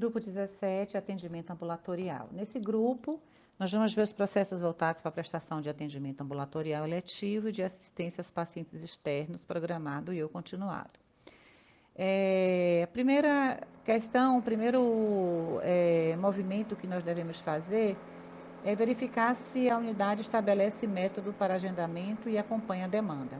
Grupo 17, atendimento ambulatorial. Nesse grupo, nós vamos ver os processos voltados para a prestação de atendimento ambulatorial eletivo e de assistência aos pacientes externos, programado e ou continuado. É, a primeira questão, o primeiro é, movimento que nós devemos fazer é verificar se a unidade estabelece método para agendamento e acompanha a demanda.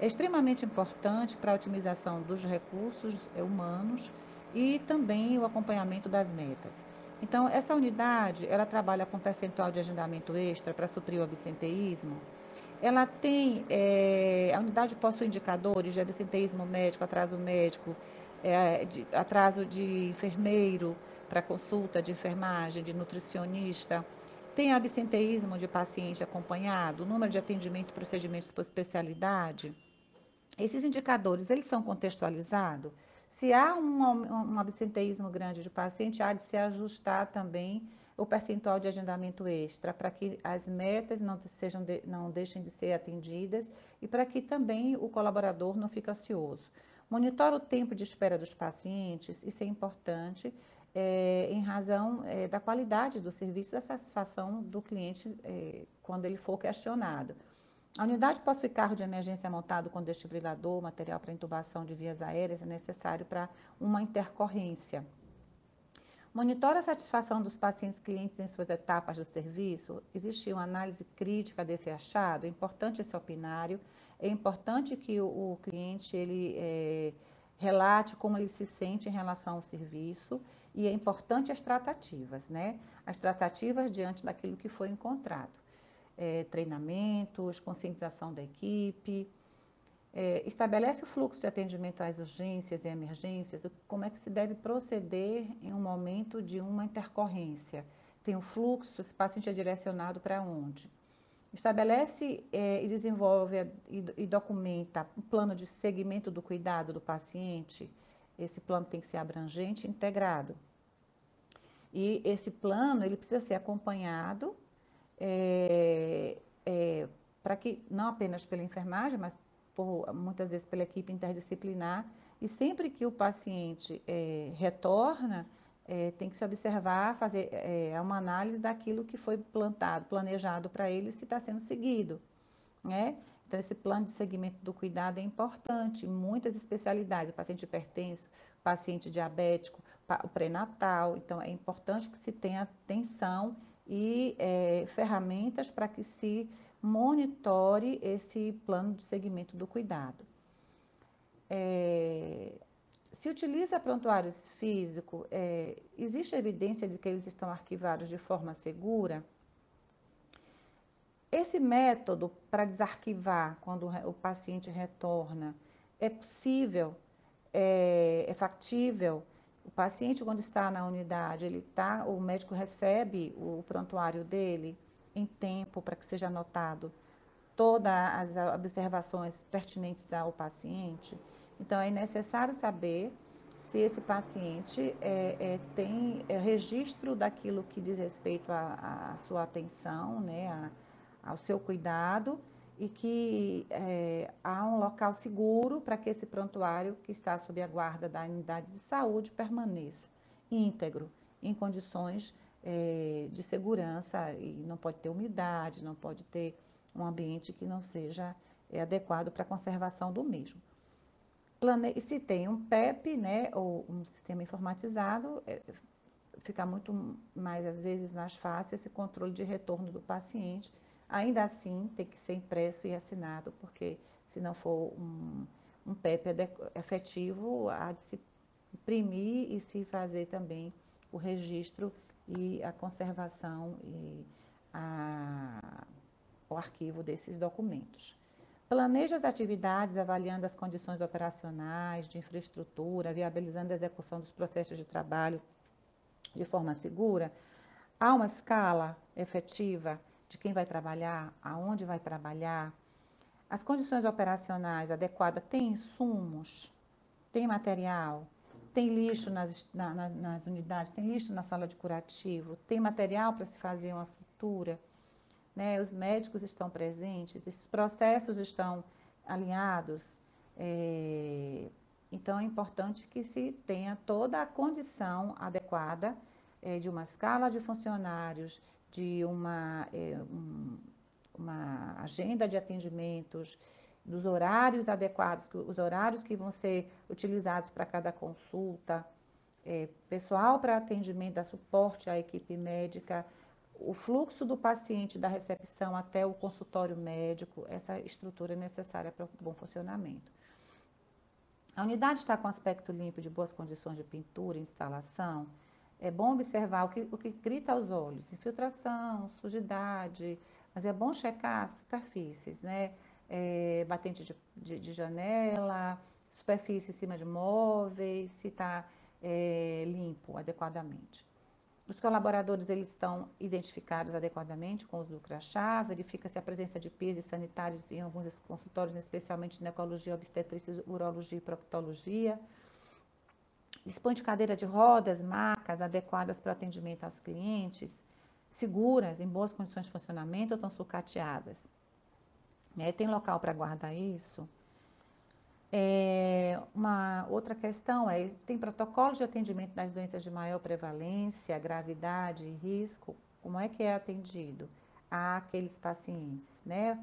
É extremamente importante para a otimização dos recursos humanos e também o acompanhamento das metas. Então, essa unidade, ela trabalha com percentual de agendamento extra para suprir o absenteísmo. Ela tem, é, a unidade possui indicadores de absenteísmo médico, atraso médico, é, de, atraso de enfermeiro para consulta de enfermagem, de nutricionista. Tem absenteísmo de paciente acompanhado, número de atendimento procedimentos por especialidade. Esses indicadores, eles são contextualizados? Se há um, um absenteísmo grande de paciente, há de se ajustar também o percentual de agendamento extra, para que as metas não, sejam de, não deixem de ser atendidas e para que também o colaborador não fique ocioso. Monitora o tempo de espera dos pacientes, isso é importante, é, em razão é, da qualidade do serviço e da satisfação do cliente é, quando ele for questionado. A unidade possui carro de emergência montado com desfibrilador, material para intubação de vias aéreas é necessário para uma intercorrência. Monitora a satisfação dos pacientes clientes em suas etapas do serviço. Existe uma análise crítica desse achado. É importante esse opinário. É importante que o, o cliente ele é, relate como ele se sente em relação ao serviço e é importante as tratativas, né? As tratativas diante daquilo que foi encontrado é, treinamentos, conscientização da equipe, é, estabelece o fluxo de atendimento às urgências e emergências, como é que se deve proceder em um momento de uma intercorrência. Tem o um fluxo, esse paciente é direcionado para onde? Estabelece é, e desenvolve e, e documenta um plano de segmento do cuidado do paciente. Esse plano tem que ser abrangente e integrado. E esse plano ele precisa ser acompanhado é, é, para que, não apenas pela enfermagem, mas por, muitas vezes pela equipe interdisciplinar, e sempre que o paciente é, retorna, é, tem que se observar, fazer é, uma análise daquilo que foi plantado, planejado para ele, se está sendo seguido. Né? Então, esse plano de segmento do cuidado é importante, muitas especialidades, o paciente hipertenso, paciente diabético, o pré-natal, então é importante que se tenha atenção e é, ferramentas para que se monitore esse plano de segmento do cuidado. É, se utiliza prontuários físicos, é, existe evidência de que eles estão arquivados de forma segura? Esse método para desarquivar quando o paciente retorna é possível, é, é factível? O paciente, quando está na unidade, ele tá, o médico recebe o prontuário dele em tempo para que seja anotado todas as observações pertinentes ao paciente. Então, é necessário saber se esse paciente é, é, tem é, registro daquilo que diz respeito à sua atenção, né, a, ao seu cuidado, e que é, há um local seguro para que esse prontuário que está sob a guarda da unidade de saúde permaneça íntegro, em condições é, de segurança e não pode ter umidade, não pode ter um ambiente que não seja é, adequado para a conservação do mesmo. Plane... Se tem um PEP, né, ou um sistema informatizado, é, fica muito mais, às vezes, mais fácil esse controle de retorno do paciente, Ainda assim, tem que ser impresso e assinado, porque se não for um, um PEP efetivo, há de se imprimir e se fazer também o registro e a conservação e a, o arquivo desses documentos. Planeja as atividades avaliando as condições operacionais, de infraestrutura, viabilizando a execução dos processos de trabalho de forma segura. Há uma escala efetiva de quem vai trabalhar, aonde vai trabalhar, as condições operacionais adequadas, tem insumos, tem material, tem lixo nas, na, nas, nas unidades, tem lixo na sala de curativo, tem material para se fazer uma estrutura, né? os médicos estão presentes, esses processos estão alinhados, é, Então, é importante que se tenha toda a condição adequada é, de uma escala de funcionários, de uma, é, um, uma agenda de atendimentos, dos horários adequados, os horários que vão ser utilizados para cada consulta, é, pessoal para atendimento, dar suporte à equipe médica, o fluxo do paciente da recepção até o consultório médico, essa estrutura é necessária para o bom funcionamento. A unidade está com aspecto limpo, de boas condições de pintura, instalação. É bom observar o que, o que grita aos olhos, infiltração, sujidade, mas é bom checar as superfícies, né? É, batente de, de, de, janela, superfície em cima de móveis, se está é, limpo adequadamente. Os colaboradores eles estão identificados adequadamente com o uso do crachá, verifica-se a presença de pisos sanitários em alguns consultórios, especialmente ginecologia, obstetrícia, urologia e proctologia. Dispõe de cadeira de rodas, macas adequadas para atendimento aos clientes, seguras, em boas condições de funcionamento ou estão sucateadas. É, tem local para guardar isso? É, uma outra questão é, tem protocolos de atendimento das doenças de maior prevalência, gravidade e risco? Como é que é atendido àqueles pacientes, né?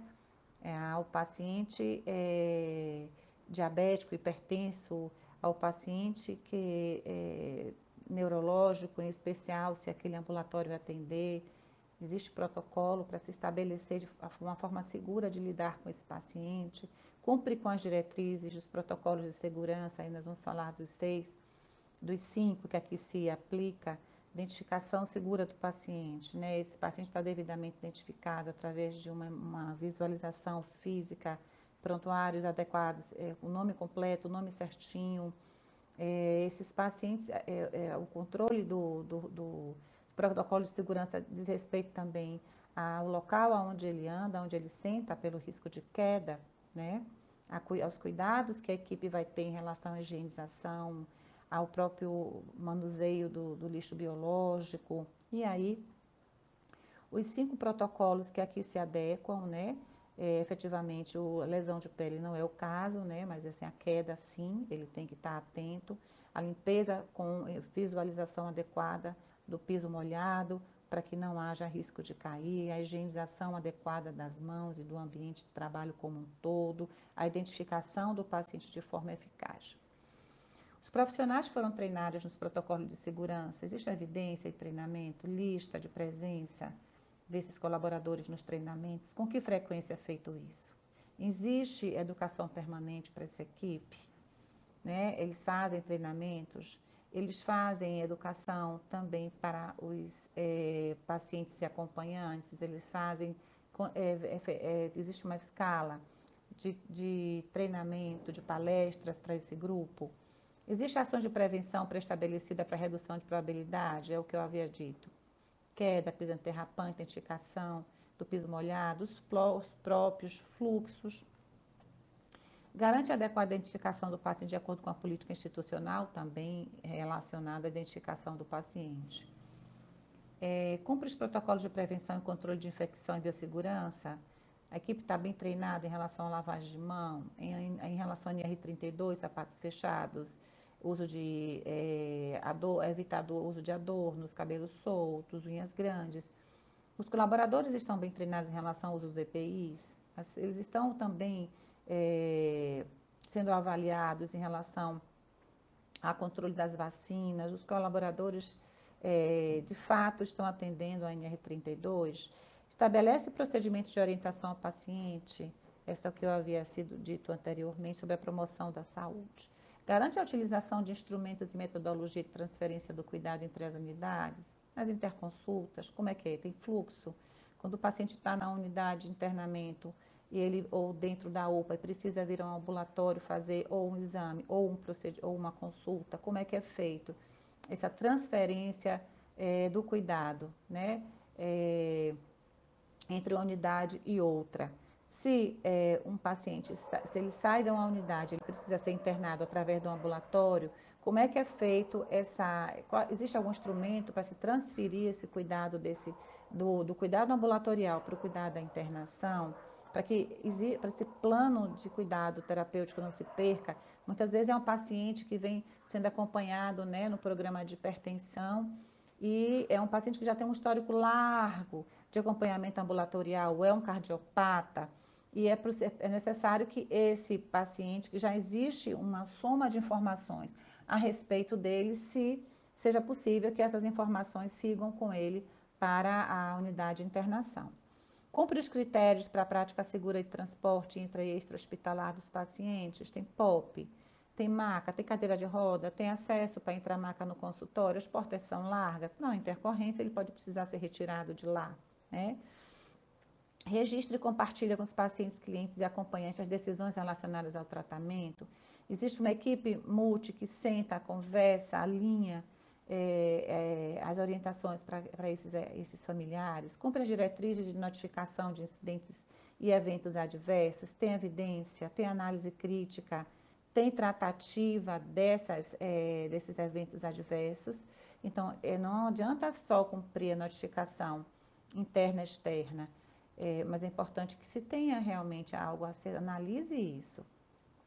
É, paciente é, diabético, hipertenso, ao paciente que é neurológico, em especial, se aquele ambulatório atender, existe protocolo para se estabelecer de uma forma segura de lidar com esse paciente, cumpre com as diretrizes dos protocolos de segurança, aí nós vamos falar dos seis, dos cinco que aqui se aplica, identificação segura do paciente, né? Esse paciente está devidamente identificado através de uma, uma visualização física, prontuários adequados, é, o nome completo, o nome certinho. É, esses pacientes, é, é o controle do, do, do protocolo de segurança diz respeito também ao local onde ele anda, onde ele senta, pelo risco de queda, né? aos cuidados que a equipe vai ter em relação à higienização, ao próprio manuseio do, do lixo biológico. E aí, os cinco protocolos que aqui se adequam, né? É, efetivamente, o, a lesão de pele não é o caso, né? Mas assim, a queda sim, ele tem que estar atento. A limpeza com visualização adequada do piso molhado, para que não haja risco de cair, a higienização adequada das mãos e do ambiente de trabalho como um todo, a identificação do paciente de forma eficaz. Os profissionais foram treinados nos protocolos de segurança, existe evidência e treinamento, lista de presença desses colaboradores nos treinamentos, com que frequência é feito isso? Existe educação permanente para essa equipe? Né? Eles fazem treinamentos eles fazem educação também para os é, pacientes e acompanhantes, eles fazem, é, é, existe uma escala de, de, treinamento, de palestras para esse grupo. Existe ação de prevenção pré-estabelecida para redução de probabilidade, é o que eu havia dito. Queda, piso anterrapante, identificação do piso molhado, os próprios fluxos Garante adequada identificação do paciente de acordo com a política institucional, também relacionada à identificação do paciente. É, cumpre os protocolos de prevenção e controle de infecção e biossegurança. A equipe está bem treinada em relação à lavagem de mão, em, em relação a NR32, sapatos fechados, uso de é, ador, evitar o uso de adornos, cabelos soltos, unhas grandes. Os colaboradores estão bem treinados em relação ao uso dos EPIs. Eles estão também é, sendo avaliados em relação ao controle das vacinas, os colaboradores é, de fato estão atendendo a NR32, estabelece procedimentos de orientação ao paciente, essa é o que eu havia sido dito anteriormente sobre a promoção da saúde. Garante a utilização de instrumentos e metodologia de transferência do cuidado entre as unidades, nas interconsultas, como é que é? Tem fluxo? Quando o paciente está na unidade de internamento, e ele ou dentro da UPA e precisa vir a um ambulatório fazer ou um exame ou um procedimento ou uma consulta, como é que é feito essa transferência é, do cuidado, né, é, entre uma unidade e outra. Se é, um paciente, se ele sai de uma unidade, ele precisa ser internado através do ambulatório, como é que é feito essa, qual, existe algum instrumento para se transferir esse cuidado desse, do, do cuidado ambulatorial para o cuidado da internação? para que para esse plano de cuidado terapêutico não se perca. Muitas vezes é um paciente que vem sendo acompanhado né, no programa de hipertensão e é um paciente que já tem um histórico largo de acompanhamento ambulatorial, é um cardiopata, e é, é necessário que esse paciente, que já existe uma soma de informações a respeito dele, se seja possível que essas informações sigam com ele para a unidade de internação. Cumpre os critérios para a prática segura de transporte intra e extra-hospitalar dos pacientes, tem POP, tem maca, tem cadeira de roda, tem acesso para entrar maca no consultório, as portas são largas, não, intercorrência ele pode precisar ser retirado de lá, né? Registra e compartilha com os pacientes, clientes e acompanhantes as decisões relacionadas ao tratamento. Existe uma equipe multi que senta, conversa, alinha é, é, as orientações para esses, é, esses familiares, cumpre as diretrizes de notificação de incidentes e eventos adversos, tem evidência, tem análise crítica, tem tratativa dessas, desses eventos adversos. Então, não adianta só cumprir a notificação interna e externa, é, mas é importante que se tenha realmente algo a ser, analise isso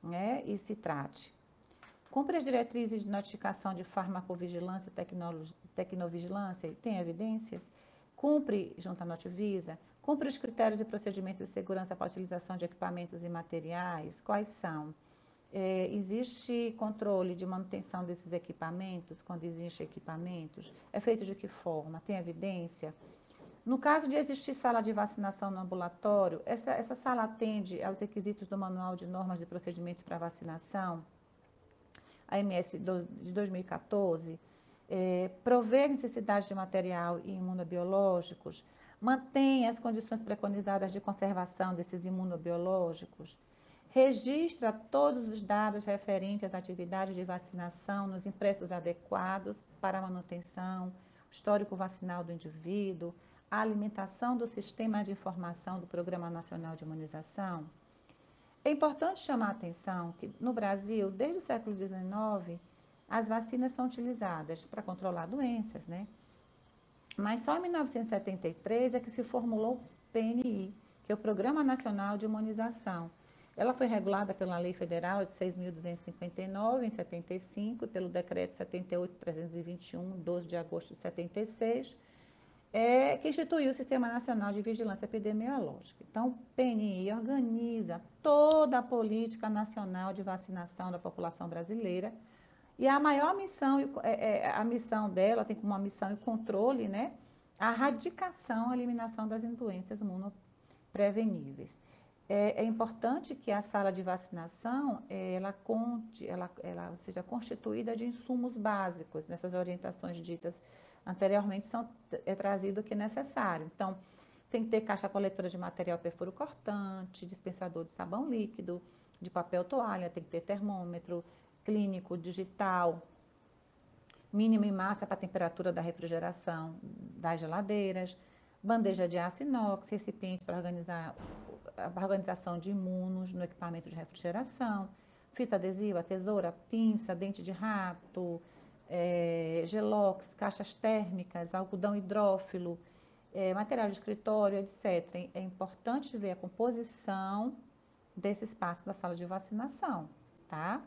né, e se trate. Cumpre as diretrizes de notificação de farmacovigilância, tecnovigilância, tem evidências? Cumpre, junto à Notivisa, cumpre os critérios e procedimentos de segurança para a utilização de equipamentos e materiais? Quais são? É, existe controle de manutenção desses equipamentos, quando existem equipamentos? É feito de que forma? Tem evidência? No caso de existir sala de vacinação no ambulatório, essa, essa sala atende aos requisitos do Manual de Normas de Procedimentos para Vacinação, AMS de 2014, é, prover necessidades de material e imunobiológicos, mantém as condições preconizadas de conservação desses imunobiológicos, registra todos os dados referentes às atividades de vacinação nos impressos adequados para manutenção, histórico vacinal do indivíduo, a alimentação do sistema de informação do Programa Nacional de Imunização. É importante chamar a atenção que no Brasil, desde o século XIX, as vacinas são utilizadas para controlar doenças, né? Mas só em 1973 é que se formulou o PNI, que é o Programa Nacional de Imunização, ela foi regulada pela Lei Federal de 6.259, em 75, e pelo Decreto 78.321, 12 de agosto de 76, é, que instituiu o Sistema Nacional de Vigilância Epidemiológica. Então, o PNI organiza toda a política nacional de vacinação da população brasileira, e a maior missão, é, é, a missão dela tem como uma missão e controle, né, a erradicação, a eliminação das doenças imunopreveníveis. É, é, importante que a sala de vacinação é, ela, conte, ela, ela seja constituída de insumos básicos, nessas orientações ditas anteriormente são, é trazido o que é necessário. Então, tem que ter caixa coletora de material perfuro cortante, dispensador de sabão líquido, de papel toalha, tem que ter termômetro clínico, digital, mínimo em massa para a temperatura da refrigeração das geladeiras, bandeja de aço inox, recipiente para organizar a organização de imunos no equipamento de refrigeração, fita adesiva, tesoura, pinça, dente de rato, é, gelox, caixas térmicas, algodão hidrófilo, é, material de escritório, etc. É importante ver a composição desse espaço da sala de vacinação, tá?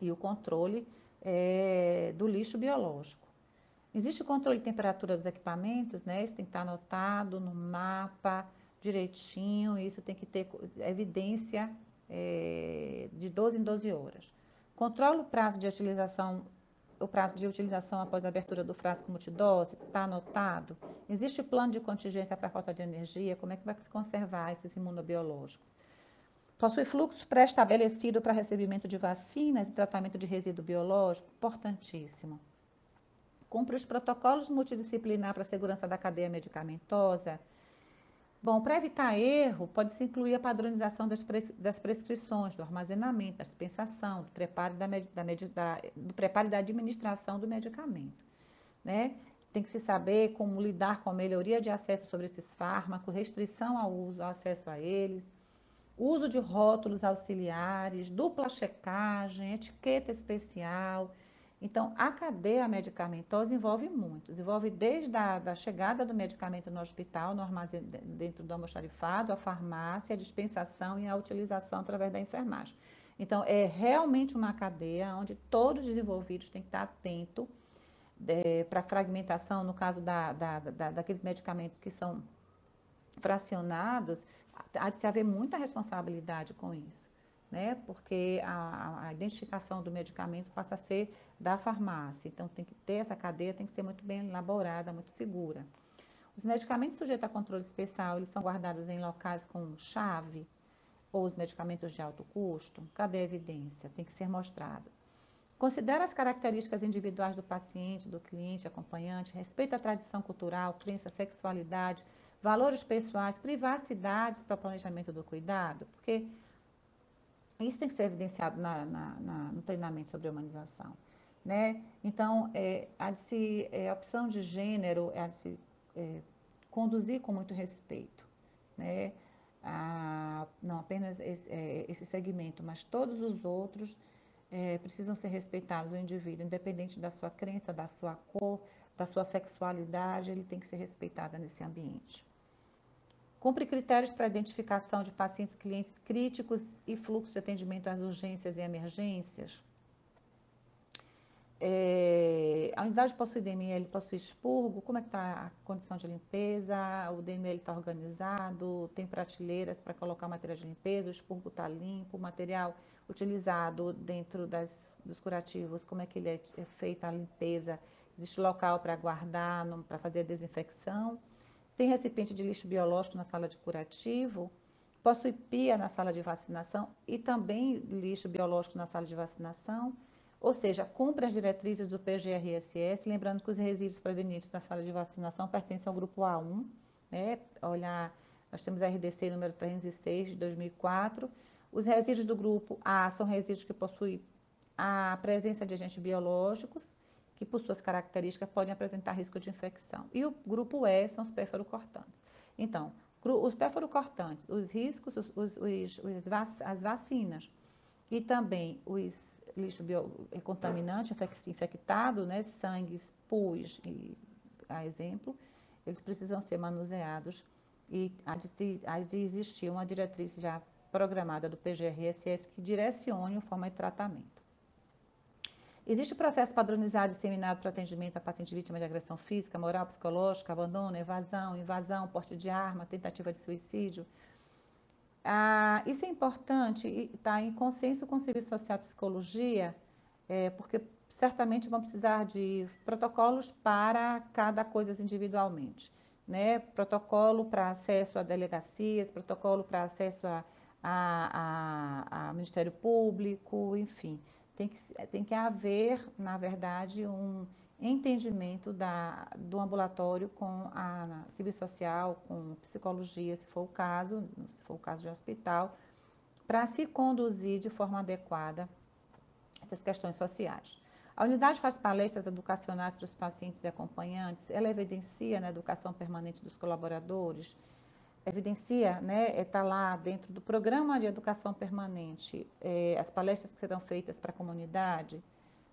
E o controle é, do lixo biológico. Existe controle de temperatura dos equipamentos, né? Isso tem que estar anotado no mapa, direitinho, isso tem que ter evidência é, de 12 em 12 horas. Controla o prazo de utilização, o prazo de utilização após a abertura do frasco multidose, está anotado? Existe plano de contingência para falta de energia? Como é que vai se conservar esses imunobiológicos? Possui fluxo pré-estabelecido para recebimento de vacinas e tratamento de resíduo biológico? Importantíssimo. Cumpre os protocolos multidisciplinar para a segurança da cadeia medicamentosa? Bom, para evitar erro, pode-se incluir a padronização das, pres das, prescrições, do armazenamento, da dispensação, do preparo, da, da, da, do preparo e da administração do medicamento. Né? Tem que se saber como lidar com a melhoria de acesso sobre esses fármacos, restrição ao uso, ao acesso a eles, uso de rótulos auxiliares, dupla checagem, etiqueta especial, Então, a cadeia medicamentosa envolve muito, envolve desde a da chegada do medicamento no hospital, no armazém, dentro do almoxarifado, a farmácia, a dispensação e a utilização através da enfermagem. Então, é realmente uma cadeia onde todos os envolvidos têm que estar atentos é, para fragmentação, no caso da, da, da, daqueles medicamentos que são fracionados, há de se haver muita responsabilidade com isso né? Porque a, a, identificação do medicamento passa a ser da farmácia. Então, tem que ter essa cadeia, tem que ser muito bem elaborada, muito segura. Os medicamentos sujeitos a controle especial, eles são guardados em locais com chave, ou os medicamentos de alto custo. Cadê a evidência? Tem que ser mostrado. Considera as características individuais do paciente, do cliente, acompanhante, respeita a tradição cultural, crença, sexualidade, valores pessoais, privacidades para o planejamento do cuidado, porque isso tem que ser evidenciado na, na, na, no treinamento sobre humanização. Né? Então, é, a, se, é, a opção de gênero é a de se é, conduzir com muito respeito. Né? A, não apenas esse, é, esse, segmento, mas todos os outros é, precisam ser respeitados, o indivíduo, independente da sua crença, da sua cor, da sua sexualidade, ele tem que ser respeitado nesse ambiente. Cumpre critérios para identificação de pacientes clientes críticos e fluxo de atendimento às urgências e emergências. É, a unidade possui DML, possui expurgo, como é que está a condição de limpeza, o DML está organizado, tem prateleiras para colocar material de limpeza, o expurgo está limpo, o material utilizado dentro das, dos curativos, como é que ele é, é feita a limpeza, existe local para guardar, para fazer a desinfecção. Tem recipiente de lixo biológico na sala de curativo, possui pia na sala de vacinação e também lixo biológico na sala de vacinação, ou seja, cumpre as diretrizes do PGRSS, lembrando que os resíduos provenientes da sala de vacinação pertencem ao grupo A1, né? Olhar, nós temos a RDC número 306 de 2004. Os resíduos do grupo A são resíduos que possuem a presença de agentes biológicos que por suas características podem apresentar risco de infecção. E o grupo E são os pérfuro-cortantes. Então, os pérfuro-cortantes, os riscos, os, os, os, as vacinas e também os lixo bio, contaminante, infectado, né, sangue, pus, e, a exemplo, eles precisam ser manuseados e há de, há de existir uma diretriz já programada do PGRSS que direcione a forma de tratamento. Existe o processo padronizado disseminado para atendimento a paciente vítima de agressão física, moral, psicológica, abandono, evasão, invasão, porte de arma, tentativa de suicídio. Ah, isso é importante está em consenso com o Serviço Social Psicologia, é, porque certamente vão precisar de protocolos para cada coisa individualmente. Né? Protocolo para acesso a delegacias, protocolo para acesso a, a, a, a Ministério Público, enfim tem que, tem que haver, na verdade, um entendimento da, do ambulatório com a serviço social, com psicologia, se for o caso, se for o caso de hospital, para se conduzir de forma adequada essas questões sociais. A unidade faz palestras educacionais para os pacientes e acompanhantes, ela evidencia na educação permanente dos colaboradores, evidencia, né, está lá dentro do programa de educação permanente, é, as palestras que serão feitas para a comunidade,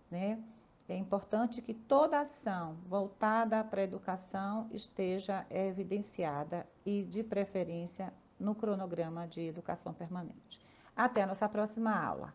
né, é importante que toda ação voltada para a educação esteja evidenciada e, de preferência, no cronograma de educação permanente. Até a nossa próxima aula.